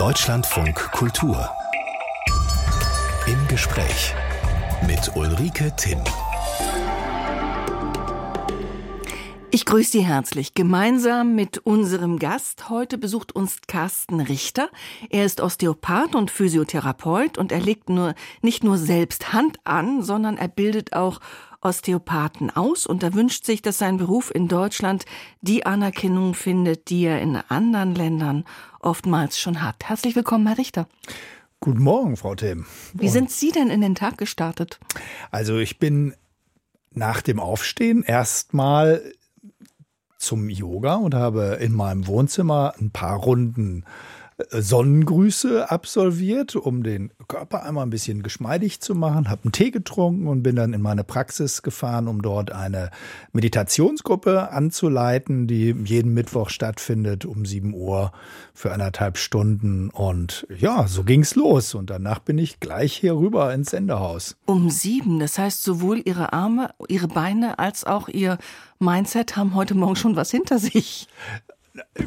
Deutschlandfunk Kultur. Im Gespräch mit Ulrike Timm. Ich grüße Sie herzlich. Gemeinsam mit unserem Gast heute besucht uns Carsten Richter. Er ist Osteopath und Physiotherapeut und er legt nur, nicht nur selbst Hand an, sondern er bildet auch Osteopathen aus und er wünscht sich, dass sein Beruf in Deutschland die Anerkennung findet, die er in anderen Ländern oftmals schon hat. Herzlich willkommen, Herr Richter. Guten Morgen, Frau Tim. Wie und sind Sie denn in den Tag gestartet? Also ich bin nach dem Aufstehen erstmal zum Yoga und habe in meinem Wohnzimmer ein paar Runden Sonnengrüße absolviert, um den Körper einmal ein bisschen geschmeidig zu machen, habe einen Tee getrunken und bin dann in meine Praxis gefahren, um dort eine Meditationsgruppe anzuleiten, die jeden Mittwoch stattfindet um 7 Uhr für anderthalb Stunden. Und ja, so ging's los. Und danach bin ich gleich hier rüber ins Sendehaus. Um sieben, das heißt sowohl Ihre Arme, Ihre Beine als auch Ihr Mindset haben heute Morgen schon was hinter sich.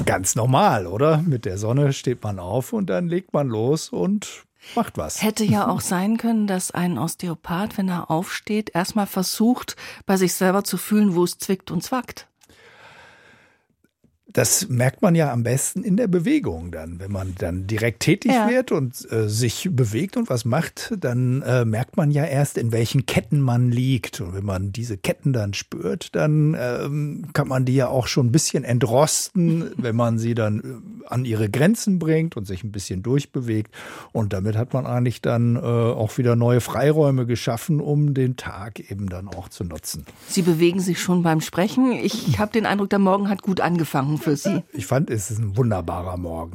Ganz normal, oder? Mit der Sonne steht man auf und dann legt man los und macht was. Hätte ja auch sein können, dass ein Osteopath, wenn er aufsteht, erstmal versucht, bei sich selber zu fühlen, wo es zwickt und zwackt. Das merkt man ja am besten in der Bewegung dann. Wenn man dann direkt tätig ja. wird und äh, sich bewegt und was macht, dann äh, merkt man ja erst, in welchen Ketten man liegt. Und wenn man diese Ketten dann spürt, dann ähm, kann man die ja auch schon ein bisschen entrosten, wenn man sie dann äh, an ihre Grenzen bringt und sich ein bisschen durchbewegt. Und damit hat man eigentlich dann äh, auch wieder neue Freiräume geschaffen, um den Tag eben dann auch zu nutzen. Sie bewegen sich schon beim Sprechen. Ich habe den Eindruck, der Morgen hat gut angefangen für Sie? Ich fand, es ist ein wunderbarer Morgen.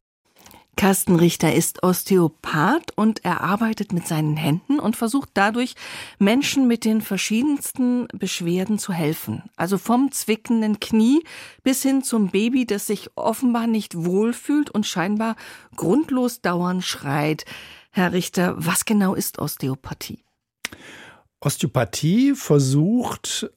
Carsten Richter ist Osteopath und er arbeitet mit seinen Händen und versucht dadurch, Menschen mit den verschiedensten Beschwerden zu helfen. Also vom zwickenden Knie bis hin zum Baby, das sich offenbar nicht wohlfühlt und scheinbar grundlos dauernd schreit. Herr Richter, was genau ist Osteopathie? Osteopathie versucht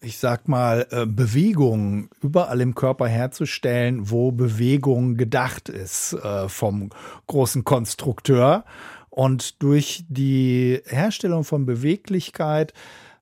ich sag mal, äh, Bewegung überall im Körper herzustellen, wo Bewegung gedacht ist äh, vom großen Konstrukteur. Und durch die Herstellung von Beweglichkeit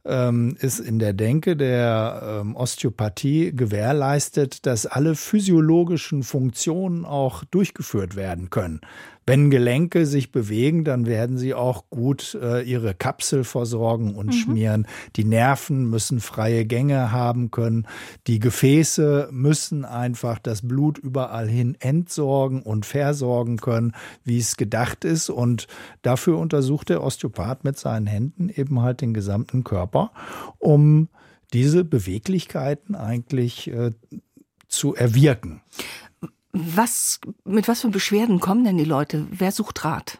ähm, ist in der Denke der ähm, Osteopathie gewährleistet, dass alle physiologischen Funktionen auch durchgeführt werden können. Wenn Gelenke sich bewegen, dann werden sie auch gut äh, ihre Kapsel versorgen und mhm. schmieren. Die Nerven müssen freie Gänge haben können. Die Gefäße müssen einfach das Blut überall hin entsorgen und versorgen können, wie es gedacht ist. Und dafür untersucht der Osteopath mit seinen Händen eben halt den gesamten Körper, um diese Beweglichkeiten eigentlich äh, zu erwirken. Was, mit was für Beschwerden kommen denn die Leute? Wer sucht Rat?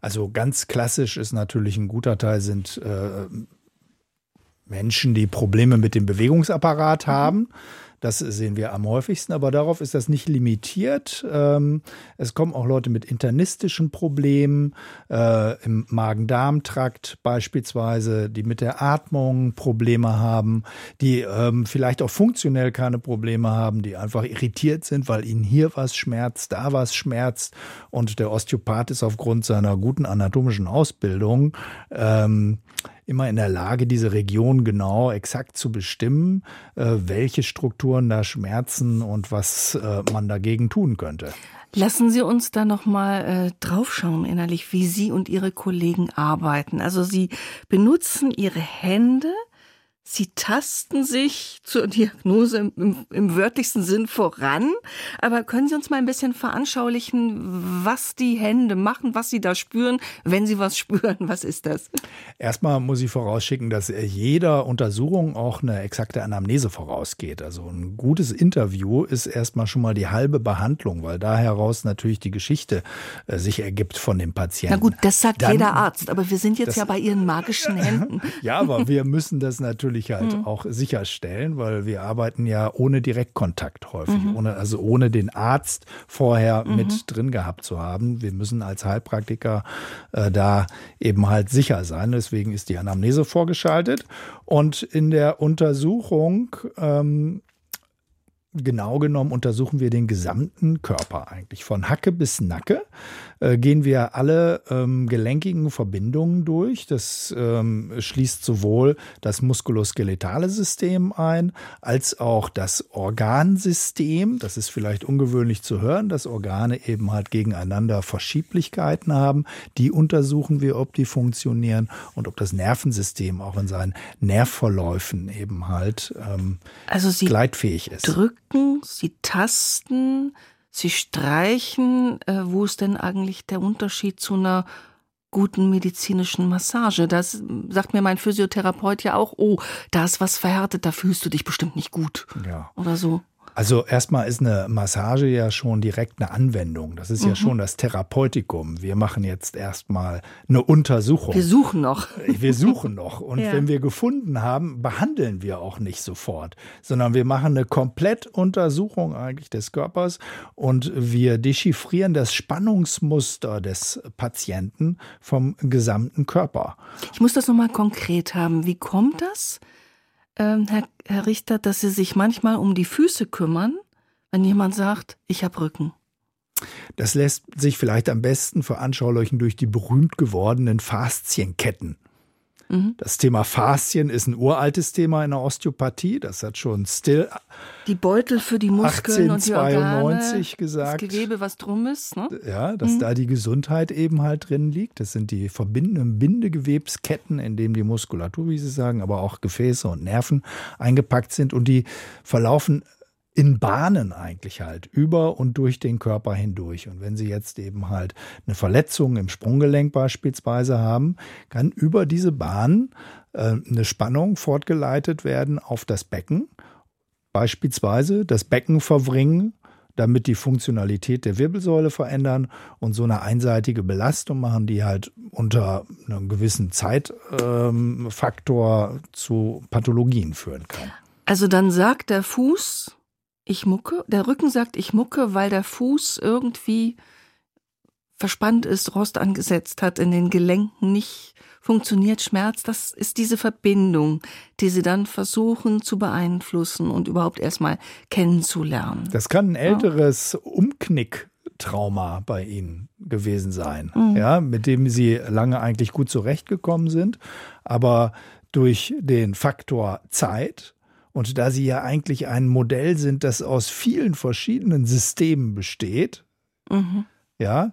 Also ganz klassisch ist natürlich ein guter Teil sind äh, Menschen, die Probleme mit dem Bewegungsapparat mhm. haben. Das sehen wir am häufigsten, aber darauf ist das nicht limitiert. Ähm, es kommen auch Leute mit internistischen Problemen äh, im Magen-Darm-Trakt beispielsweise, die mit der Atmung Probleme haben, die ähm, vielleicht auch funktionell keine Probleme haben, die einfach irritiert sind, weil ihnen hier was schmerzt, da was schmerzt und der Osteopath ist aufgrund seiner guten anatomischen Ausbildung ähm, immer in der Lage, diese Region genau exakt zu bestimmen, äh, welche Strukturen da schmerzen und was äh, man dagegen tun könnte. Lassen Sie uns da noch mal äh, draufschauen innerlich, wie Sie und Ihre Kollegen arbeiten. Also Sie benutzen Ihre Hände Sie tasten sich zur Diagnose im, im, im, wörtlichsten Sinn voran. Aber können Sie uns mal ein bisschen veranschaulichen, was die Hände machen, was Sie da spüren, wenn Sie was spüren? Was ist das? Erstmal muss ich vorausschicken, dass jeder Untersuchung auch eine exakte Anamnese vorausgeht. Also ein gutes Interview ist erstmal schon mal die halbe Behandlung, weil da heraus natürlich die Geschichte äh, sich ergibt von dem Patienten. Na gut, das sagt Dann, jeder Arzt. Aber wir sind jetzt das, ja bei Ihren magischen Händen. ja, aber wir müssen das natürlich natürlich halt mhm. auch sicherstellen, weil wir arbeiten ja ohne Direktkontakt häufig, mhm. ohne, also ohne den Arzt vorher mhm. mit drin gehabt zu haben. Wir müssen als Heilpraktiker äh, da eben halt sicher sein. Deswegen ist die Anamnese vorgeschaltet. Und in der Untersuchung ähm, genau genommen untersuchen wir den gesamten Körper eigentlich. Von Hacke bis Nacke äh, gehen wir alle ähm, gelenkigen Verbindungen durch. Das ähm, schließt sowohl das muskuloskeletale System ein, als auch das Organsystem. Das ist vielleicht ungewöhnlich zu hören, dass Organe eben halt gegeneinander Verschieblichkeiten haben. Die untersuchen wir, ob die funktionieren und ob das Nervensystem auch in seinen Nervverläufen eben halt ähm, also Sie gleitfähig ist. Drücken, Sie tasten, Sie streichen. Äh, wo ist denn eigentlich der Unterschied zu einer guten medizinischen Massage? Das sagt mir mein Physiotherapeut ja auch. Oh, da ist was verhärtet, da fühlst du dich bestimmt nicht gut. Ja. Oder so. Also erstmal ist eine Massage ja schon direkt eine Anwendung. Das ist mhm. ja schon das Therapeutikum. Wir machen jetzt erstmal eine Untersuchung. Wir suchen noch. Wir suchen noch. Und ja. wenn wir gefunden haben, behandeln wir auch nicht sofort, sondern wir machen eine Komplettuntersuchung eigentlich des Körpers und wir dechiffrieren das Spannungsmuster des Patienten vom gesamten Körper. Ich muss das nochmal konkret haben. Wie kommt das? Ähm, Herr, Herr Richter, dass Sie sich manchmal um die Füße kümmern, wenn jemand sagt, ich habe Rücken? Das lässt sich vielleicht am besten veranschaulichen durch die berühmt gewordenen Faszienketten. Mhm. Das Thema Faszien ist ein uraltes Thema in der Osteopathie. Das hat schon still die Beutel für die Muskeln 1892 und die gesagt. Das Gewebe, was drum ist. Ne? Ja, dass mhm. da die Gesundheit eben halt drin liegt. Das sind die verbindenden Bindegewebsketten, in denen die Muskulatur, wie Sie sagen, aber auch Gefäße und Nerven eingepackt sind und die verlaufen in Bahnen eigentlich halt über und durch den Körper hindurch. Und wenn Sie jetzt eben halt eine Verletzung im Sprunggelenk beispielsweise haben, kann über diese Bahn äh, eine Spannung fortgeleitet werden auf das Becken. Beispielsweise das Becken verwringen, damit die Funktionalität der Wirbelsäule verändern und so eine einseitige Belastung machen, die halt unter einem gewissen Zeitfaktor ähm, zu Pathologien führen kann. Also dann sagt der Fuß, ich mucke. Der Rücken sagt, ich mucke, weil der Fuß irgendwie verspannt ist, Rost angesetzt hat, in den Gelenken nicht funktioniert Schmerz. Das ist diese Verbindung, die sie dann versuchen zu beeinflussen und überhaupt erstmal kennenzulernen. Das kann ein älteres ja. Umknicktrauma bei Ihnen gewesen sein, mhm. ja, mit dem Sie lange eigentlich gut zurechtgekommen sind, aber durch den Faktor Zeit und da sie ja eigentlich ein Modell sind, das aus vielen verschiedenen Systemen besteht, mhm. ja,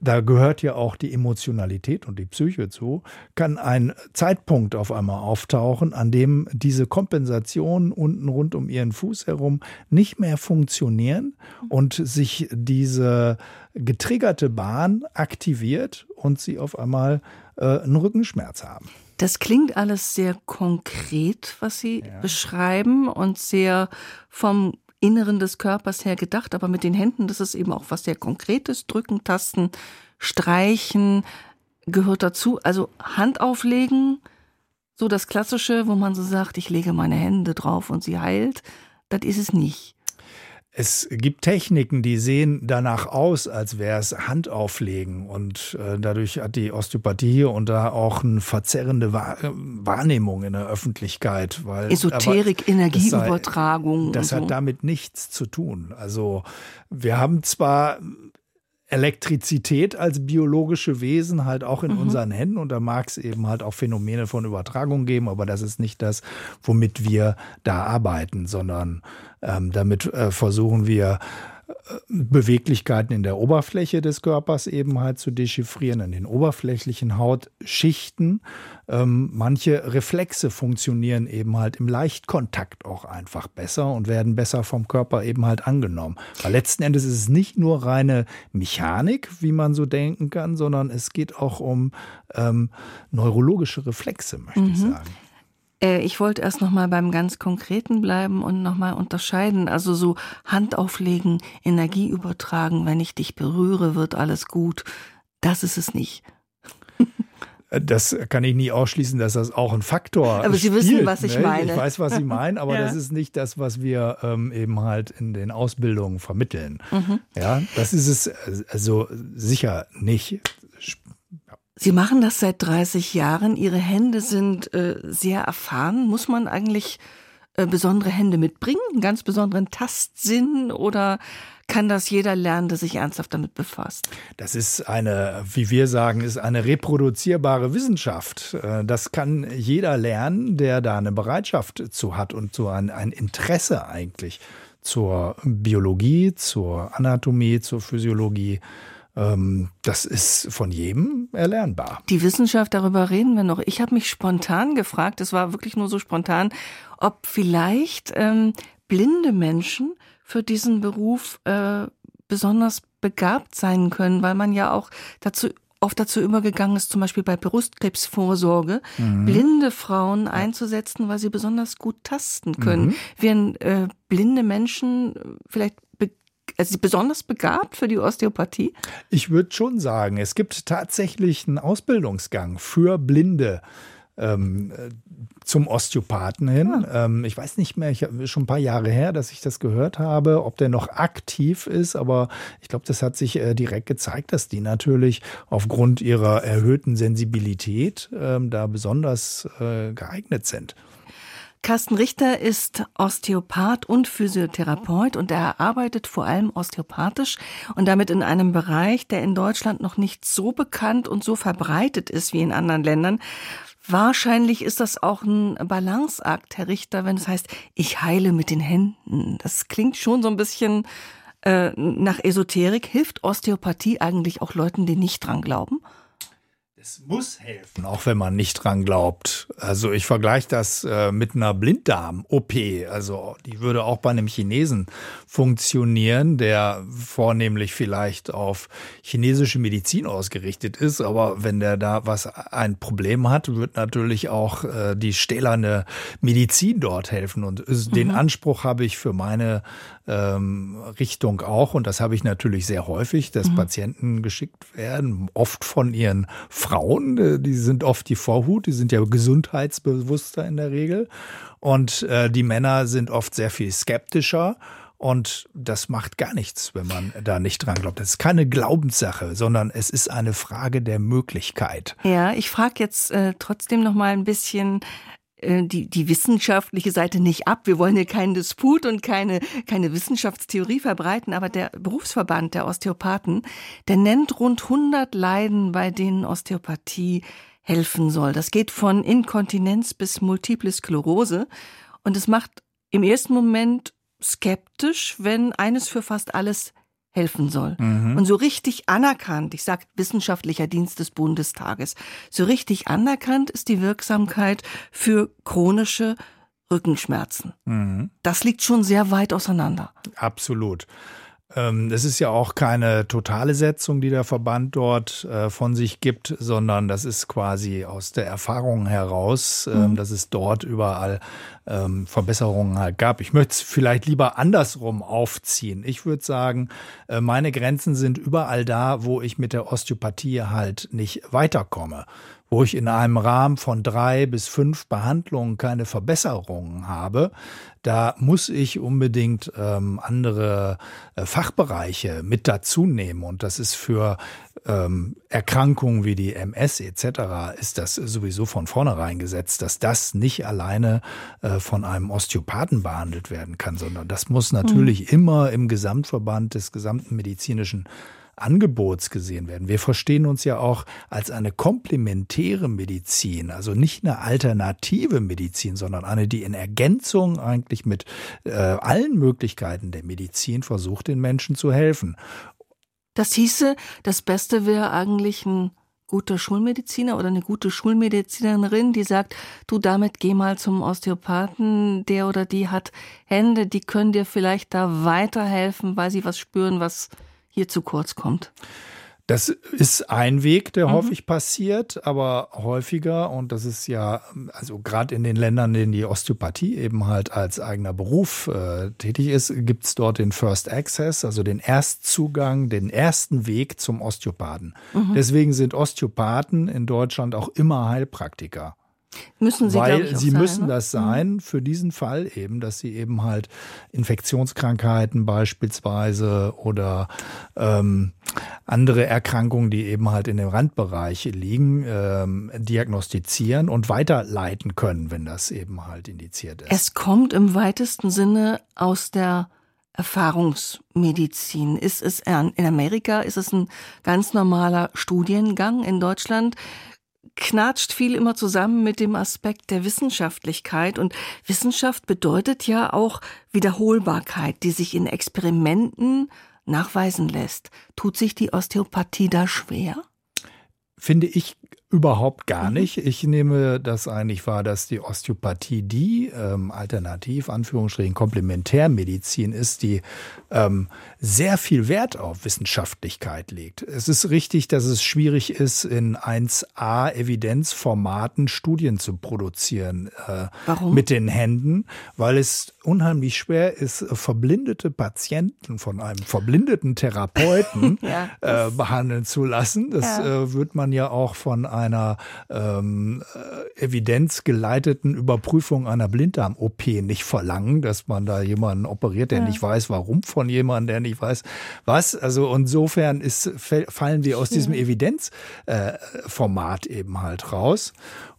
da gehört ja auch die Emotionalität und die Psyche zu, kann ein Zeitpunkt auf einmal auftauchen, an dem diese Kompensationen unten rund um ihren Fuß herum nicht mehr funktionieren und sich diese getriggerte Bahn aktiviert und sie auf einmal äh, einen Rückenschmerz haben. Das klingt alles sehr konkret, was Sie ja. beschreiben und sehr vom Inneren des Körpers her gedacht, aber mit den Händen, das ist eben auch was sehr Konkretes. Drücken, tasten, streichen gehört dazu. Also Hand auflegen, so das Klassische, wo man so sagt, ich lege meine Hände drauf und sie heilt, das ist es nicht. Es gibt Techniken, die sehen danach aus, als wäre es Handauflegen. Und äh, dadurch hat die Osteopathie hier und da auch eine verzerrende Wahr Wahrnehmung in der Öffentlichkeit. Weil, Esoterik, Energieübertragung. Das, sei, das hat damit nichts zu tun. Also wir haben zwar Elektrizität als biologische Wesen halt auch in mhm. unseren Händen und da mag es eben halt auch Phänomene von Übertragung geben, aber das ist nicht das, womit wir da arbeiten, sondern ähm, damit äh, versuchen wir Beweglichkeiten in der Oberfläche des Körpers eben halt zu dechiffrieren, in den oberflächlichen Hautschichten. Ähm, manche Reflexe funktionieren eben halt im Leichtkontakt auch einfach besser und werden besser vom Körper eben halt angenommen. Weil letzten Endes ist es nicht nur reine Mechanik, wie man so denken kann, sondern es geht auch um ähm, neurologische Reflexe, möchte mhm. ich sagen. Äh, ich wollte erst noch mal beim ganz Konkreten bleiben und noch mal unterscheiden. Also so Hand auflegen, Energie übertragen, wenn ich dich berühre, wird alles gut. Das ist es nicht. Äh, das kann ich nie ausschließen, dass das auch ein Faktor ist. Aber Sie spielt, wissen, was ich ne? meine. Ich weiß, was Sie meinen, aber ja. das ist nicht das, was wir ähm, eben halt in den Ausbildungen vermitteln. Mhm. Ja, das ist es äh, also sicher nicht. Sie machen das seit 30 Jahren. Ihre Hände sind äh, sehr erfahren. Muss man eigentlich äh, besondere Hände mitbringen, einen ganz besonderen Tastsinn oder kann das jeder lernen, der sich ernsthaft damit befasst? Das ist eine, wie wir sagen, ist eine reproduzierbare Wissenschaft. Äh, das kann jeder lernen, der da eine Bereitschaft zu hat und so ein, ein Interesse eigentlich zur Biologie, zur Anatomie, zur Physiologie. Ähm, das ist von jedem erlernbar. Die Wissenschaft, darüber reden wir noch. Ich habe mich spontan gefragt, es war wirklich nur so spontan, ob vielleicht ähm, blinde Menschen für diesen Beruf äh, besonders begabt sein können, weil man ja auch dazu oft dazu übergegangen ist, zum Beispiel bei Brustkrebsvorsorge, mhm. blinde Frauen einzusetzen, weil sie besonders gut tasten können. Mhm. Wären äh, blinde Menschen vielleicht also besonders begabt für die Osteopathie? Ich würde schon sagen, es gibt tatsächlich einen Ausbildungsgang für Blinde ähm, zum Osteopathen hin. Ja. Ah. Ähm, ich weiß nicht mehr, ich habe schon ein paar Jahre her, dass ich das gehört habe, ob der noch aktiv ist, aber ich glaube, das hat sich äh, direkt gezeigt, dass die natürlich aufgrund ihrer erhöhten Sensibilität ähm, da besonders äh, geeignet sind. Carsten Richter ist Osteopath und Physiotherapeut und er arbeitet vor allem osteopathisch und damit in einem Bereich, der in Deutschland noch nicht so bekannt und so verbreitet ist wie in anderen Ländern. Wahrscheinlich ist das auch ein Balanceakt, Herr Richter, wenn es heißt, ich heile mit den Händen. Das klingt schon so ein bisschen äh, nach Esoterik. Hilft Osteopathie eigentlich auch Leuten, die nicht dran glauben? Es muss helfen, auch wenn man nicht dran glaubt. Also ich vergleiche das äh, mit einer Blinddarm-OP. Also die würde auch bei einem Chinesen funktionieren, der vornehmlich vielleicht auf chinesische Medizin ausgerichtet ist. Aber wenn der da was ein Problem hat, wird natürlich auch äh, die stählerne Medizin dort helfen. Und den mhm. Anspruch habe ich für meine ähm, Richtung auch. Und das habe ich natürlich sehr häufig, dass mhm. Patienten geschickt werden, oft von ihren Frauen äh, die sind oft die Vorhut, die sind ja gesundheitsbewusster in der Regel. Und äh, die Männer sind oft sehr viel skeptischer. Und das macht gar nichts, wenn man da nicht dran glaubt. Das ist keine Glaubenssache, sondern es ist eine Frage der Möglichkeit. Ja, ich frage jetzt äh, trotzdem noch mal ein bisschen die, die wissenschaftliche Seite nicht ab. Wir wollen hier keinen Disput und keine, keine Wissenschaftstheorie verbreiten, aber der Berufsverband der Osteopathen, der nennt rund 100 Leiden, bei denen Osteopathie helfen soll. Das geht von Inkontinenz bis Multiple Sklerose und es macht im ersten Moment skeptisch, wenn eines für fast alles helfen soll. Mhm. Und so richtig anerkannt, ich sage wissenschaftlicher Dienst des Bundestages, so richtig anerkannt ist die Wirksamkeit für chronische Rückenschmerzen. Mhm. Das liegt schon sehr weit auseinander. Absolut. Ähm, das ist ja auch keine totale Setzung, die der Verband dort äh, von sich gibt, sondern das ist quasi aus der Erfahrung heraus, ähm, mhm. dass es dort überall ähm, Verbesserungen halt gab. Ich möchte es vielleicht lieber andersrum aufziehen. Ich würde sagen, äh, meine Grenzen sind überall da, wo ich mit der Osteopathie halt nicht weiterkomme wo ich in einem Rahmen von drei bis fünf Behandlungen keine Verbesserungen habe, da muss ich unbedingt ähm, andere äh, Fachbereiche mit dazu nehmen. Und das ist für ähm, Erkrankungen wie die MS etc. ist das sowieso von vornherein gesetzt, dass das nicht alleine äh, von einem Osteopathen behandelt werden kann, sondern das muss natürlich mhm. immer im Gesamtverband des gesamten medizinischen Angebots gesehen werden. Wir verstehen uns ja auch als eine komplementäre Medizin, also nicht eine alternative Medizin, sondern eine, die in Ergänzung eigentlich mit äh, allen Möglichkeiten der Medizin versucht, den Menschen zu helfen. Das hieße, das Beste wäre eigentlich ein guter Schulmediziner oder eine gute Schulmedizinerin, die sagt, du damit geh mal zum Osteopathen, der oder die hat Hände, die können dir vielleicht da weiterhelfen, weil sie was spüren, was hier zu kurz kommt? Das ist ein Weg, der mhm. häufig passiert, aber häufiger, und das ist ja, also gerade in den Ländern, in denen die Osteopathie eben halt als eigener Beruf äh, tätig ist, gibt es dort den First Access, also den Erstzugang, den ersten Weg zum Osteopathen. Mhm. Deswegen sind Osteopathen in Deutschland auch immer Heilpraktiker. Müssen sie, Weil sie sein, müssen ne? das sein für diesen Fall eben, dass sie eben halt Infektionskrankheiten beispielsweise oder ähm, andere Erkrankungen, die eben halt in dem Randbereich liegen, ähm, diagnostizieren und weiterleiten können, wenn das eben halt indiziert ist. Es kommt im weitesten Sinne aus der Erfahrungsmedizin. Ist es in Amerika, ist es ein ganz normaler Studiengang in Deutschland? Knatscht viel immer zusammen mit dem Aspekt der Wissenschaftlichkeit. Und Wissenschaft bedeutet ja auch Wiederholbarkeit, die sich in Experimenten nachweisen lässt. Tut sich die Osteopathie da schwer? Finde ich Überhaupt gar mhm. nicht. Ich nehme das eigentlich wahr, dass die Osteopathie die ähm, Alternativ, Anführungsstrichen, Komplementärmedizin ist, die ähm, sehr viel Wert auf Wissenschaftlichkeit legt. Es ist richtig, dass es schwierig ist, in 1a-Evidenzformaten Studien zu produzieren äh, Warum? mit den Händen, weil es unheimlich schwer ist, verblindete Patienten von einem verblindeten Therapeuten ja, äh, behandeln zu lassen. Das ja. äh, wird man ja auch von einer ähm, äh, evidenzgeleiteten Überprüfung einer Blinddarm-OP nicht verlangen, dass man da jemanden operiert, der ja. nicht weiß, warum von jemandem, der nicht weiß, was. Also insofern ist, fallen wir aus diesem Evidenzformat äh, eben halt raus.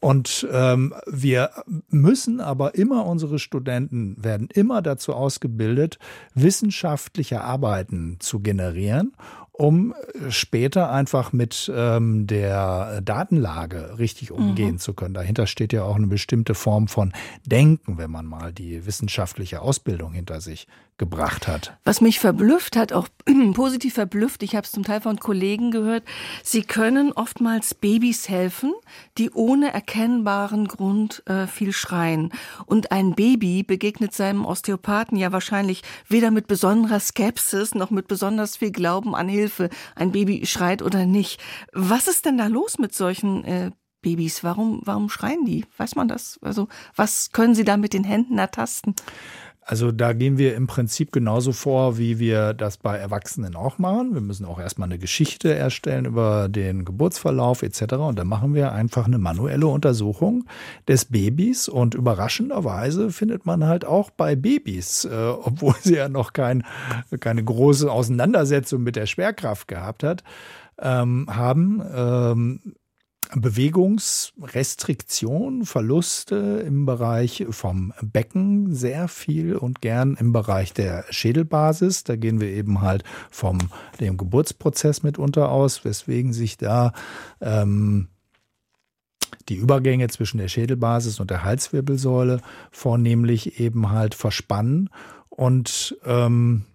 Und ähm, wir müssen aber immer, unsere Studenten werden immer dazu ausgebildet, wissenschaftliche Arbeiten zu generieren um später einfach mit ähm, der Datenlage richtig umgehen mhm. zu können. Dahinter steht ja auch eine bestimmte Form von Denken, wenn man mal die wissenschaftliche Ausbildung hinter sich gebracht hat. Was mich verblüfft hat, auch positiv verblüfft, ich habe es zum Teil von Kollegen gehört, sie können oftmals Babys helfen, die ohne erkennbaren Grund äh, viel schreien. Und ein Baby begegnet seinem Osteopathen ja wahrscheinlich weder mit besonderer Skepsis noch mit besonders viel Glauben an Hilfe. Ein Baby schreit oder nicht. Was ist denn da los mit solchen äh, Babys? Warum, warum schreien die? Weiß man das? Also, was können Sie da mit den Händen ertasten? Also da gehen wir im Prinzip genauso vor, wie wir das bei Erwachsenen auch machen. Wir müssen auch erstmal eine Geschichte erstellen über den Geburtsverlauf etc. Und dann machen wir einfach eine manuelle Untersuchung des Babys. Und überraschenderweise findet man halt auch bei Babys, äh, obwohl sie ja noch kein, keine große Auseinandersetzung mit der Schwerkraft gehabt hat, ähm, haben, ähm, Bewegungsrestriktion, Verluste im Bereich vom Becken sehr viel und gern im Bereich der Schädelbasis. Da gehen wir eben halt vom dem Geburtsprozess mitunter aus, weswegen sich da ähm, die Übergänge zwischen der Schädelbasis und der Halswirbelsäule vornehmlich eben halt verspannen und ähm,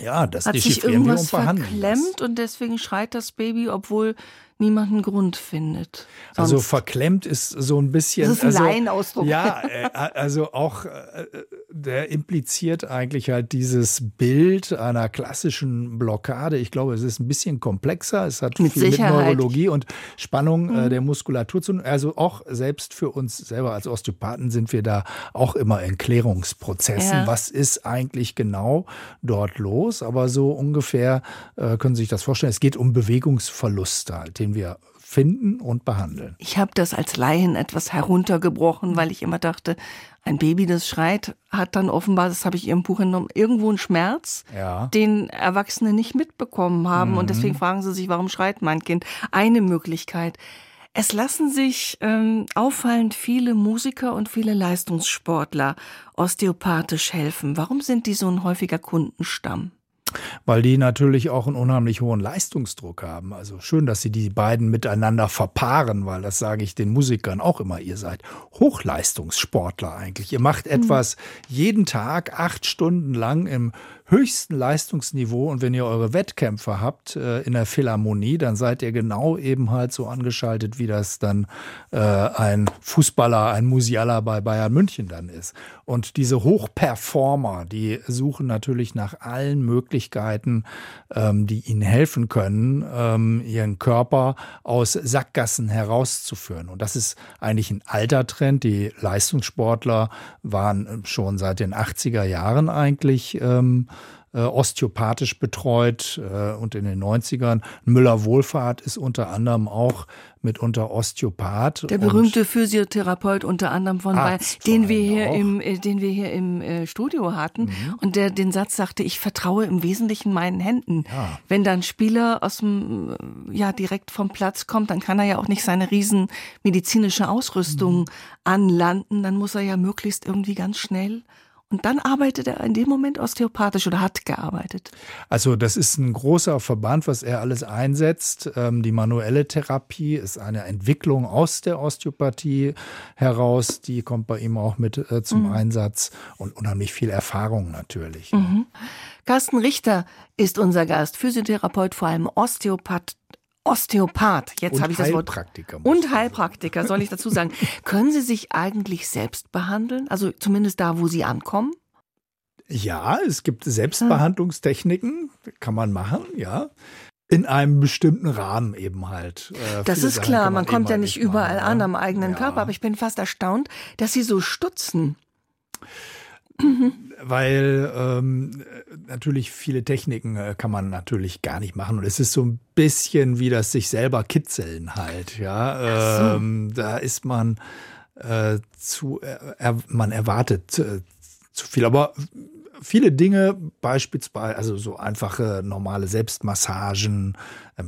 ja, das Hat sich irgendwas verklemmt und deswegen schreit das Baby, obwohl niemanden Grund findet. Also Sonst. Also verklemmt ist so ein bisschen. Das ist ein also, Laienausdruck. Ja, äh, also auch äh, der impliziert eigentlich halt dieses Bild einer klassischen Blockade. Ich glaube, es ist ein bisschen komplexer. Es hat mit viel Sicherheit. mit Neurologie und Spannung äh, mhm. der Muskulatur zu tun. Also auch selbst für uns selber als Osteopathen sind wir da auch immer in Klärungsprozessen. Ja. Was ist eigentlich genau dort los? Aber so ungefähr äh, können Sie sich das vorstellen. Es geht um Bewegungsverluste halt, den den wir finden und behandeln. Ich habe das als Laien etwas heruntergebrochen, weil ich immer dachte, ein Baby, das schreit, hat dann offenbar, das habe ich Ihrem Buch entnommen, irgendwo einen Schmerz, ja. den Erwachsene nicht mitbekommen haben. Mhm. Und deswegen fragen sie sich, warum schreit mein Kind? Eine Möglichkeit. Es lassen sich ähm, auffallend viele Musiker und viele Leistungssportler osteopathisch helfen. Warum sind die so ein häufiger Kundenstamm? Weil die natürlich auch einen unheimlich hohen Leistungsdruck haben. Also schön, dass sie die beiden miteinander verpaaren, weil das sage ich den Musikern auch immer, ihr seid Hochleistungssportler eigentlich. Ihr macht etwas jeden Tag acht Stunden lang im höchsten Leistungsniveau und wenn ihr eure Wettkämpfe habt äh, in der Philharmonie, dann seid ihr genau eben halt so angeschaltet, wie das dann äh, ein Fußballer, ein Musiala bei Bayern München dann ist. Und diese Hochperformer, die suchen natürlich nach allen Möglichkeiten, ähm, die ihnen helfen können, ähm, ihren Körper aus Sackgassen herauszuführen. Und das ist eigentlich ein alter Trend. Die Leistungssportler waren schon seit den 80er Jahren eigentlich ähm, äh, osteopathisch betreut äh, und in den 90ern. Müller Wohlfahrt ist unter anderem auch mitunter Osteopath. Der berühmte Physiotherapeut unter anderem von Arzt bei, den wir hier auch. im, äh, den wir hier im äh, Studio hatten mhm. und der den Satz sagte, ich vertraue im Wesentlichen meinen Händen. Ja. Wenn dann Spieler aus dem, äh, ja, direkt vom Platz kommt, dann kann er ja auch nicht seine riesen medizinische Ausrüstung mhm. anlanden, dann muss er ja möglichst irgendwie ganz schnell und dann arbeitet er in dem Moment osteopathisch oder hat gearbeitet. Also das ist ein großer Verband, was er alles einsetzt. Ähm, die manuelle Therapie ist eine Entwicklung aus der Osteopathie heraus. Die kommt bei ihm auch mit äh, zum mhm. Einsatz und unheimlich viel Erfahrung natürlich. Mhm. Carsten Richter ist unser Gast, Physiotherapeut, vor allem Osteopath, Osteopath, jetzt habe ich das Wort. Heilpraktiker. Und Heilpraktiker, soll ich dazu sagen. Können Sie sich eigentlich selbst behandeln? Also zumindest da, wo Sie ankommen? Ja, es gibt Selbstbehandlungstechniken, kann man machen, ja. In einem bestimmten Rahmen eben halt. Äh, das ist Sachen klar, man, man kommt ja nicht überall machen, an am eigenen ja. Körper, aber ich bin fast erstaunt, dass Sie so stutzen. Weil ähm, natürlich viele Techniken äh, kann man natürlich gar nicht machen. Und es ist so ein bisschen wie das sich selber kitzeln halt. Ja, ähm, da ist man äh, zu, äh, er, man erwartet äh, zu viel. Aber viele Dinge, beispielsweise, also so einfache normale Selbstmassagen,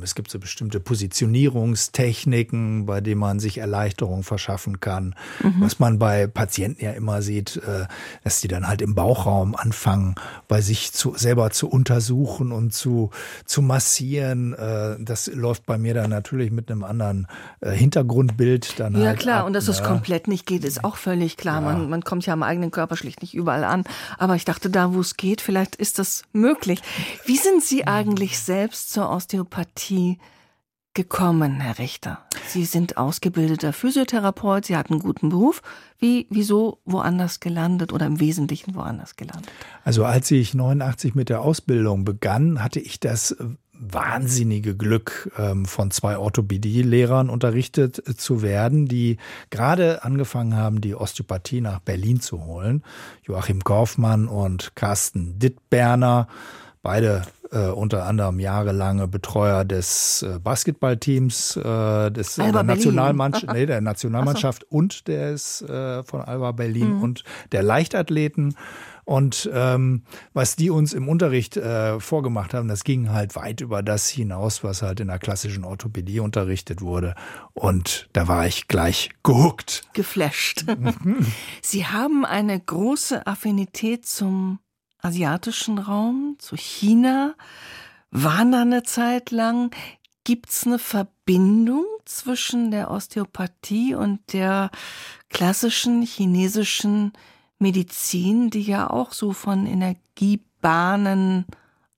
es gibt so bestimmte Positionierungstechniken, bei denen man sich Erleichterung verschaffen kann. Mhm. Was man bei Patienten ja immer sieht, äh, dass die dann halt im Bauchraum anfangen, bei sich zu, selber zu untersuchen und zu, zu massieren. Äh, das läuft bei mir dann natürlich mit einem anderen äh, Hintergrundbild dann Ja halt klar, ab, und dass ne? es komplett nicht geht, ist auch völlig klar. Ja. Man, man kommt ja am eigenen Körper schlicht nicht überall an. Aber ich dachte, da wo es geht, vielleicht ist das möglich. Wie sind Sie eigentlich selbst zur Osteopathie Therapie gekommen, Herr Richter? Sie sind ausgebildeter Physiotherapeut, Sie hatten einen guten Beruf. Wie, wieso woanders gelandet oder im Wesentlichen woanders gelandet? Also als ich 89 mit der Ausbildung begann, hatte ich das wahnsinnige Glück, ähm, von zwei Orthopädie-Lehrern unterrichtet zu werden, die gerade angefangen haben, die Osteopathie nach Berlin zu holen. Joachim Kaufmann und Carsten Dittberner, beide äh, unter anderem jahrelange Betreuer des äh, Basketballteams, äh, des äh, der, Nationalmannschaft, nee, der Nationalmannschaft so. und des äh, von Alba Berlin mhm. und der Leichtathleten. Und ähm, was die uns im Unterricht äh, vorgemacht haben, das ging halt weit über das hinaus, was halt in der klassischen Orthopädie unterrichtet wurde. Und da war ich gleich gehuckt. Geflasht. Sie haben eine große Affinität zum asiatischen Raum, zu China, waren da eine Zeit lang. Gibt's eine Verbindung zwischen der Osteopathie und der klassischen chinesischen Medizin, die ja auch so von Energiebahnen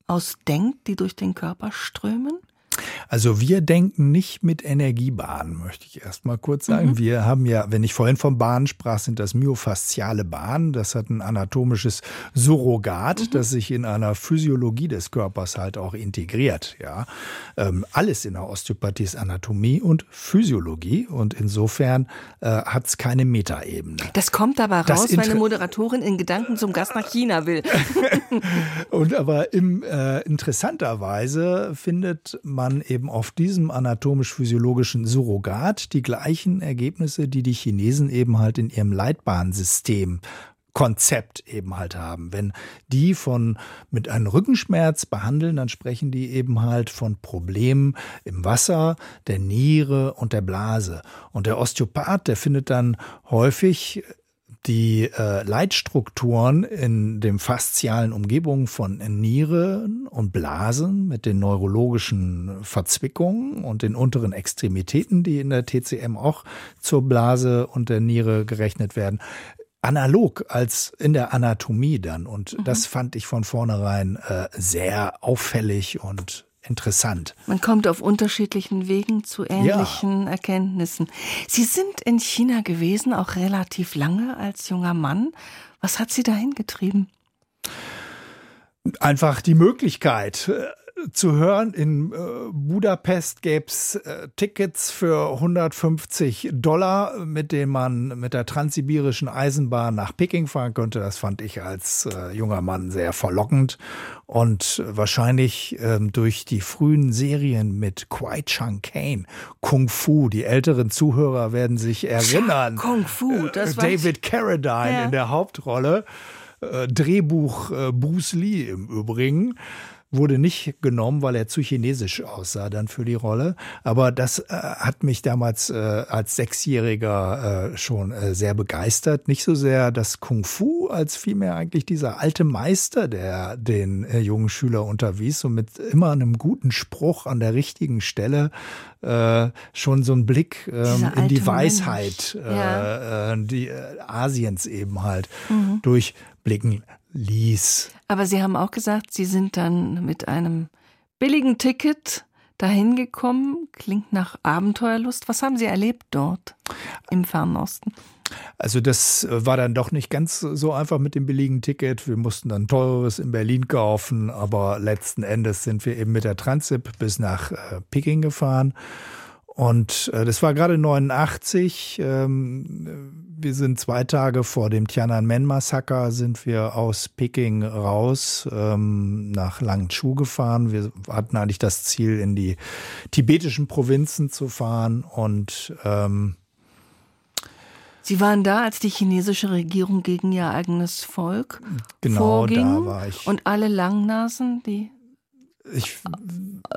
aus denkt, die durch den Körper strömen? Also wir denken nicht mit Energiebahnen, möchte ich erst mal kurz sagen. Mhm. Wir haben ja, wenn ich vorhin von Bahnen sprach, sind das myofasziale Bahnen. Das hat ein anatomisches Surrogat, mhm. das sich in einer Physiologie des Körpers halt auch integriert. Ja, ähm, alles in der Osteopathie ist Anatomie und Physiologie und insofern äh, hat es keine Metaebene. Das kommt aber raus, wenn eine Moderatorin in Gedanken zum Gast nach China will. und aber im, äh, interessanterweise findet man eben auf diesem anatomisch-physiologischen Surrogat die gleichen Ergebnisse, die die Chinesen eben halt in ihrem Leitbahnsystem Konzept eben halt haben. Wenn die von mit einem Rückenschmerz behandeln, dann sprechen die eben halt von Problemen im Wasser, der Niere und der Blase. Und der Osteopath, der findet dann häufig die äh, Leitstrukturen in dem faszialen Umgebung von Nieren und Blasen mit den neurologischen Verzwickungen und den unteren Extremitäten, die in der TCM auch zur Blase und der Niere gerechnet werden, analog als in der Anatomie dann. Und mhm. das fand ich von vornherein äh, sehr auffällig und interessant. Man kommt auf unterschiedlichen Wegen zu ähnlichen ja. Erkenntnissen. Sie sind in China gewesen, auch relativ lange als junger Mann. Was hat Sie dahin getrieben? Einfach die Möglichkeit zu hören, in äh, Budapest gäbe es äh, Tickets für 150 Dollar, mit denen man mit der transsibirischen Eisenbahn nach Peking fahren könnte. Das fand ich als äh, junger Mann sehr verlockend. Und wahrscheinlich ähm, durch die frühen Serien mit Kwai Chang Kane, Kung Fu, die älteren Zuhörer werden sich erinnern. Kung Fu, das war David Carradine ja. in der Hauptrolle. Äh, Drehbuch äh, Bruce Lee im Übrigen wurde nicht genommen, weil er zu chinesisch aussah dann für die Rolle. Aber das äh, hat mich damals äh, als Sechsjähriger äh, schon äh, sehr begeistert. Nicht so sehr das Kung Fu, als vielmehr eigentlich dieser alte Meister, der den äh, jungen Schüler unterwies und mit immer einem guten Spruch an der richtigen Stelle äh, schon so ein Blick ähm, in die Weisheit ja. die Asiens eben halt mhm. durchblicken ließ. Aber Sie haben auch gesagt, Sie sind dann mit einem billigen Ticket dahin gekommen. Klingt nach Abenteuerlust. Was haben Sie erlebt dort im Fernen Osten? Also das war dann doch nicht ganz so einfach mit dem billigen Ticket. Wir mussten dann teures in Berlin kaufen, aber letzten Endes sind wir eben mit der Transip bis nach äh, Peking gefahren. Und äh, das war gerade 89. Ähm, wir sind zwei Tage vor dem Tiananmen-Massaker sind wir aus Peking raus ähm, nach Langzhou gefahren. Wir hatten eigentlich das Ziel, in die tibetischen Provinzen zu fahren und ähm, Sie waren da, als die chinesische Regierung gegen ihr eigenes Volk genau, vorging. Da war ich. Und alle Langnasen, die ich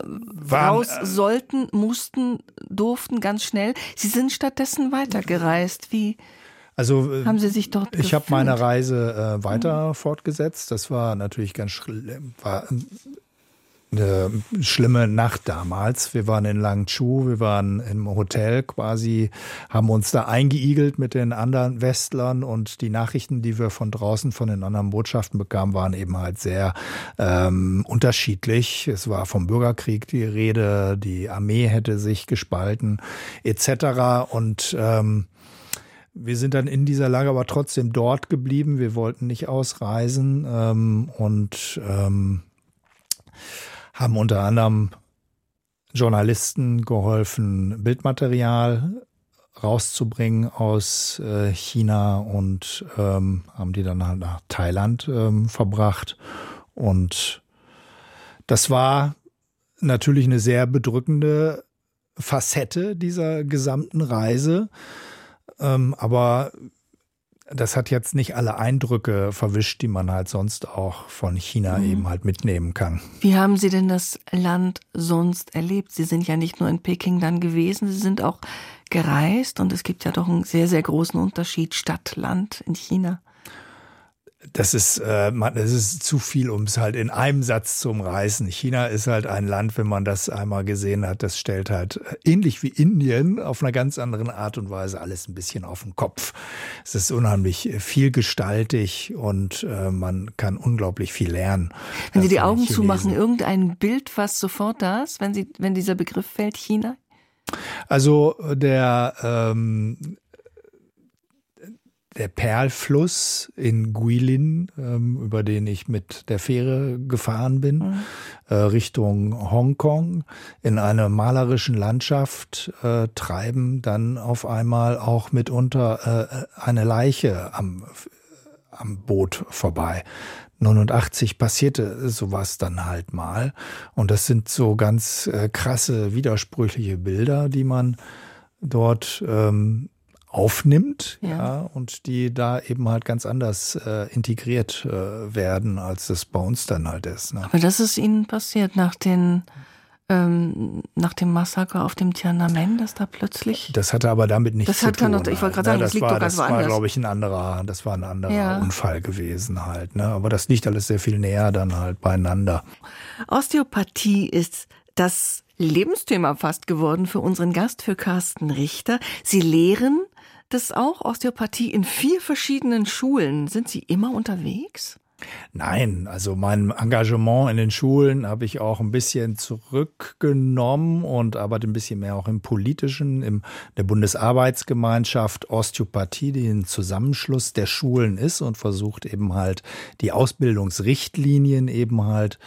war, raus sollten, mussten, durften ganz schnell. Sie sind stattdessen weitergereist. Wie also, äh, haben Sie sich dort Ich habe meine Reise äh, weiter mhm. fortgesetzt. Das war natürlich ganz schlimm. War eine schlimme Nacht damals. Wir waren in Langzhou, wir waren im Hotel quasi, haben uns da eingeigelt mit den anderen Westlern und die Nachrichten, die wir von draußen von den anderen Botschaften bekamen, waren eben halt sehr ähm, unterschiedlich. Es war vom Bürgerkrieg die Rede, die Armee hätte sich gespalten etc. Und ähm, wir sind dann in dieser Lage aber trotzdem dort geblieben. Wir wollten nicht ausreisen ähm, und ähm, haben unter anderem Journalisten geholfen, Bildmaterial rauszubringen aus äh, China und ähm, haben die dann halt nach Thailand ähm, verbracht. Und das war natürlich eine sehr bedrückende Facette dieser gesamten Reise. Ähm, aber das hat jetzt nicht alle Eindrücke verwischt, die man halt sonst auch von China mhm. eben halt mitnehmen kann. Wie haben Sie denn das Land sonst erlebt? Sie sind ja nicht nur in Peking dann gewesen, Sie sind auch gereist und es gibt ja doch einen sehr, sehr großen Unterschied Stadt-Land in China das ist, äh, man, das ist zu viel, um es halt in einem Satz zu umreißen. China ist halt ein Land, wenn man das einmal gesehen hat, das stellt halt äh, ähnlich wie Indien auf einer ganz anderen Art und Weise alles ein bisschen auf den Kopf. Es ist unheimlich vielgestaltig und äh, man kann unglaublich viel lernen. Wenn Sie die Augen zumachen, irgendein Bild, was sofort da ist, wenn Sie, wenn dieser Begriff fällt, China? Also der ähm, der Perlfluss in Guilin, ähm, über den ich mit der Fähre gefahren bin, mhm. äh, Richtung Hongkong, in einer malerischen Landschaft äh, treiben dann auf einmal auch mitunter äh, eine Leiche am, am Boot vorbei. 89 passierte sowas dann halt mal. Und das sind so ganz krasse, widersprüchliche Bilder, die man dort ähm, aufnimmt ja. ja. und die da eben halt ganz anders äh, integriert äh, werden, als es bei uns dann halt ist. Ne? Aber das ist Ihnen passiert nach den ähm, nach dem Massaker auf dem Tiananmen, dass da plötzlich. Das hatte aber damit nichts zu tun. Noch, ich wollte gerade sagen, ne? das, das liegt war, doch ganz Das war, glaube ich, ein anderer, das war ein anderer ja. Unfall gewesen halt. Ne? Aber das liegt alles sehr viel näher dann halt beieinander. Osteopathie ist das Lebensthema fast geworden für unseren Gast, für Carsten Richter. Sie lehren das auch, Osteopathie in vier verschiedenen Schulen. Sind Sie immer unterwegs? Nein, also mein Engagement in den Schulen habe ich auch ein bisschen zurückgenommen und arbeite ein bisschen mehr auch im politischen, in der Bundesarbeitsgemeinschaft Osteopathie, die ein Zusammenschluss der Schulen ist und versucht eben halt die Ausbildungsrichtlinien eben halt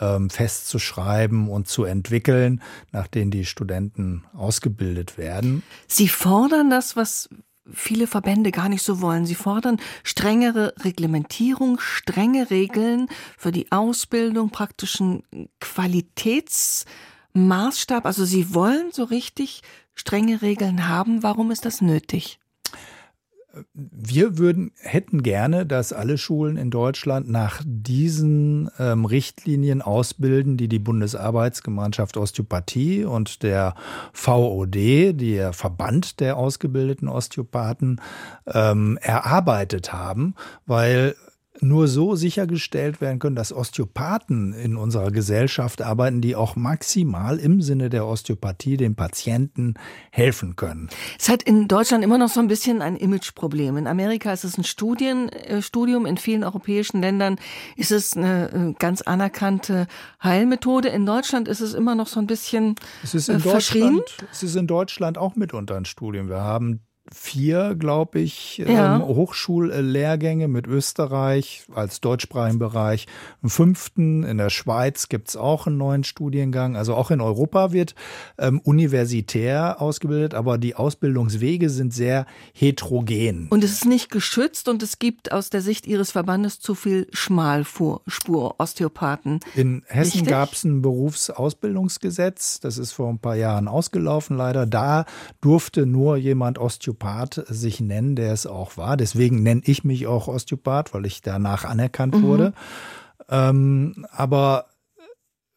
ähm, festzuschreiben und zu entwickeln, nach denen die Studenten ausgebildet werden. Sie fordern das, was viele Verbände gar nicht so wollen. Sie fordern strengere Reglementierung, strenge Regeln für die Ausbildung, praktischen Qualitätsmaßstab. Also sie wollen so richtig strenge Regeln haben. Warum ist das nötig? Wir würden, hätten gerne, dass alle Schulen in Deutschland nach diesen ähm, Richtlinien ausbilden, die die Bundesarbeitsgemeinschaft Osteopathie und der VOD, der Verband der ausgebildeten Osteopathen, ähm, erarbeitet haben, weil nur so sichergestellt werden können, dass Osteopathen in unserer Gesellschaft arbeiten, die auch maximal im Sinne der Osteopathie den Patienten helfen können. Es hat in Deutschland immer noch so ein bisschen ein Imageproblem. In Amerika ist es ein Studienstudium, in vielen europäischen Ländern ist es eine äh, ganz anerkannte Heilmethode. In Deutschland ist es immer noch so ein bisschen es ist in äh, verschrien. Es ist in Deutschland auch mitunter ein Studium. Wir haben vier, glaube ich, ja. ähm, Hochschullehrgänge mit Österreich als deutschsprachigen Bereich. Im fünften in der Schweiz gibt's auch einen neuen Studiengang. Also auch in Europa wird ähm, universitär ausgebildet, aber die Ausbildungswege sind sehr heterogen. Und es ist nicht geschützt und es gibt aus der Sicht Ihres Verbandes zu viel Schmalspur-Osteopathen. In Hessen gab's ein Berufsausbildungsgesetz. Das ist vor ein paar Jahren ausgelaufen leider. Da durfte nur jemand Osteopath Osteopath sich nennen, der es auch war. Deswegen nenne ich mich auch Osteopath, weil ich danach anerkannt mhm. wurde. Ähm, aber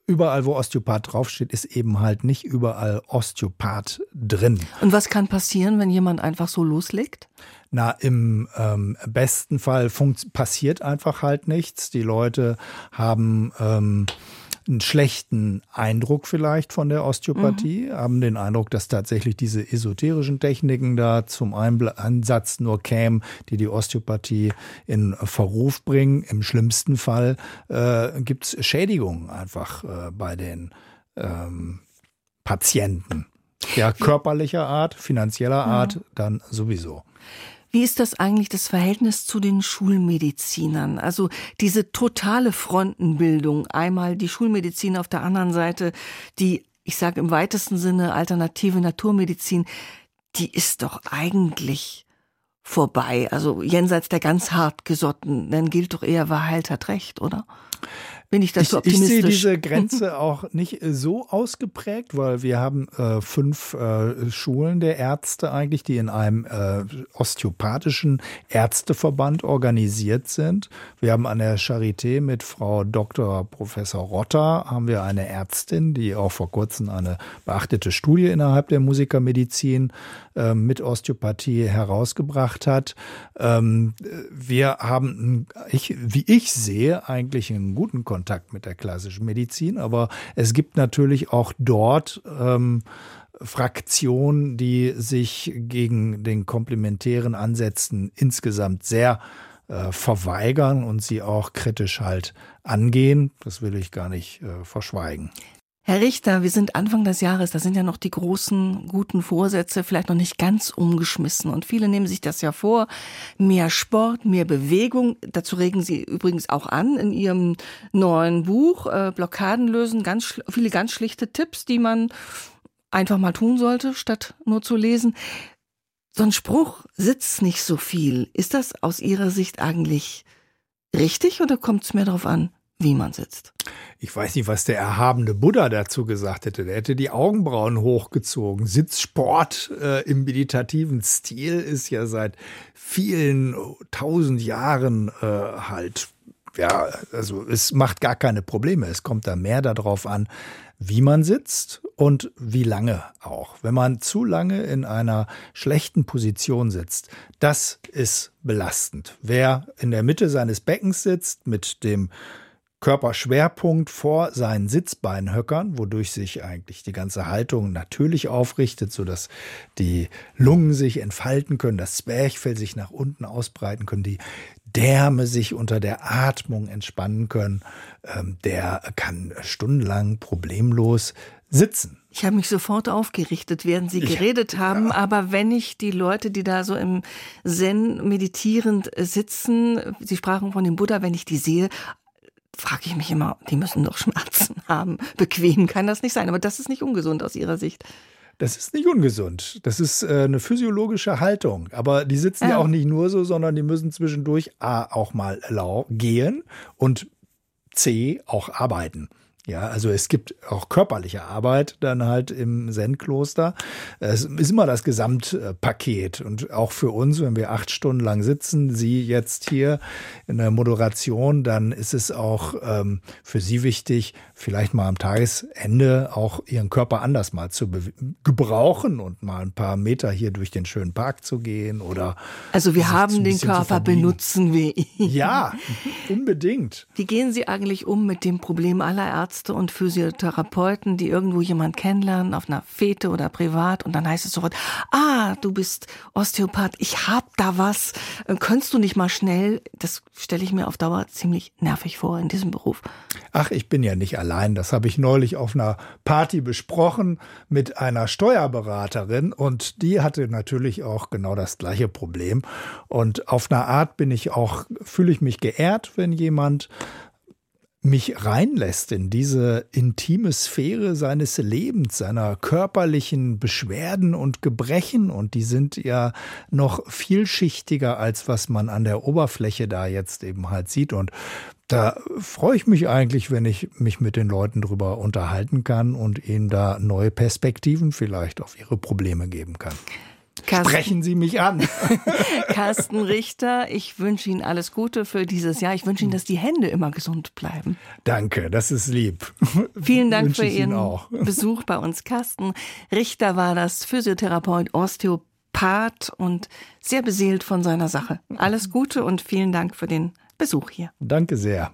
überall, wo Osteopath draufsteht, ist eben halt nicht überall Osteopath drin. Und was kann passieren, wenn jemand einfach so loslegt? Na, im ähm, besten Fall passiert einfach halt nichts. Die Leute haben ähm, einen schlechten Eindruck vielleicht von der Osteopathie, mhm. haben den Eindruck, dass tatsächlich diese esoterischen Techniken da zum Einsatz nur kämen, die die Osteopathie in Verruf bringen. Im schlimmsten Fall äh, gibt es Schädigungen einfach äh, bei den ähm, Patienten. Ja, körperlicher Art, finanzieller Art, dann sowieso. Wie ist das eigentlich das Verhältnis zu den Schulmedizinern? Also diese totale Frontenbildung, einmal die Schulmedizin auf der anderen Seite, die, ich sage im weitesten Sinne, alternative Naturmedizin, die ist doch eigentlich vorbei. Also jenseits der ganz hart gesotten, dann gilt doch eher, wer heilt hat recht, oder? Bin ich das so optimistisch. Ich sehe diese Grenze auch nicht so ausgeprägt, weil wir haben äh, fünf äh, Schulen der Ärzte eigentlich, die in einem äh, osteopathischen Ärzteverband organisiert sind. Wir haben an der Charité mit Frau Dr. Professor Rotter haben wir eine Ärztin, die auch vor kurzem eine beachtete Studie innerhalb der Musikermedizin äh, mit Osteopathie herausgebracht hat. Ähm, wir haben, ich, wie ich sehe, eigentlich einen guten Kontakt Kontakt mit der klassischen Medizin, aber es gibt natürlich auch dort ähm, Fraktionen, die sich gegen den komplementären Ansätzen insgesamt sehr äh, verweigern und sie auch kritisch halt angehen. Das will ich gar nicht äh, verschweigen. Herr Richter, wir sind Anfang des Jahres, da sind ja noch die großen guten Vorsätze vielleicht noch nicht ganz umgeschmissen und viele nehmen sich das ja vor, mehr Sport, mehr Bewegung, dazu regen Sie übrigens auch an in Ihrem neuen Buch äh, Blockaden lösen, ganz viele ganz schlichte Tipps, die man einfach mal tun sollte, statt nur zu lesen. So ein Spruch sitzt nicht so viel. Ist das aus Ihrer Sicht eigentlich richtig oder kommt es mehr darauf an, wie man sitzt. Ich weiß nicht, was der erhabene Buddha dazu gesagt hätte. Der hätte die Augenbrauen hochgezogen. Sitzsport äh, im meditativen Stil ist ja seit vielen tausend Jahren äh, halt ja, also es macht gar keine Probleme. Es kommt da mehr darauf an, wie man sitzt und wie lange auch. Wenn man zu lange in einer schlechten Position sitzt, das ist belastend. Wer in der Mitte seines Beckens sitzt mit dem Körperschwerpunkt vor seinen Sitzbeinhöckern, wodurch sich eigentlich die ganze Haltung natürlich aufrichtet, sodass die Lungen sich entfalten können, das Zwerchfell sich nach unten ausbreiten können, die Gedärme sich unter der Atmung entspannen können, ähm, der kann stundenlang problemlos sitzen. Ich habe mich sofort aufgerichtet, während Sie geredet haben. Ja. Aber wenn ich die Leute, die da so im Zen meditierend sitzen, Sie sprachen von dem Buddha, wenn ich die sehe, frage ich mich immer, die müssen doch Schmerzen haben. Bequem kann das nicht sein. Aber das ist nicht ungesund aus Ihrer Sicht. Das ist nicht ungesund. Das ist äh, eine physiologische Haltung. Aber die sitzen ja. ja auch nicht nur so, sondern die müssen zwischendurch A auch mal gehen und C auch arbeiten. Ja, also es gibt auch körperliche Arbeit dann halt im Zen-Kloster. Es ist immer das Gesamtpaket und auch für uns, wenn wir acht Stunden lang sitzen, Sie jetzt hier in der Moderation, dann ist es auch ähm, für Sie wichtig, vielleicht mal am Tagesende auch Ihren Körper anders mal zu gebrauchen und mal ein paar Meter hier durch den schönen Park zu gehen oder. Also wir haben den Körper, benutzen wir ihn. Ja, unbedingt. Wie gehen Sie eigentlich um mit dem Problem aller Ärzte? Ärzte und Physiotherapeuten, die irgendwo jemand kennenlernen, auf einer Fete oder privat, und dann heißt es sofort, ah, du bist Osteopath, ich hab da was, äh, könntest du nicht mal schnell, das stelle ich mir auf Dauer ziemlich nervig vor in diesem Beruf. Ach, ich bin ja nicht allein, das habe ich neulich auf einer Party besprochen mit einer Steuerberaterin und die hatte natürlich auch genau das gleiche Problem. Und auf einer Art bin ich auch, fühle ich mich geehrt, wenn jemand mich reinlässt in diese intime Sphäre seines Lebens, seiner körperlichen Beschwerden und Gebrechen. Und die sind ja noch vielschichtiger, als was man an der Oberfläche da jetzt eben halt sieht. Und da freue ich mich eigentlich, wenn ich mich mit den Leuten drüber unterhalten kann und ihnen da neue Perspektiven vielleicht auf ihre Probleme geben kann. Carsten, Sprechen Sie mich an. Carsten Richter, ich wünsche Ihnen alles Gute für dieses Jahr. Ich wünsche Ihnen, dass die Hände immer gesund bleiben. Danke, das ist lieb. Vielen Dank für Ihren Besuch bei uns. Carsten Richter war das Physiotherapeut, Osteopath und sehr beseelt von seiner Sache. Alles Gute und vielen Dank für den Besuch hier. Danke sehr.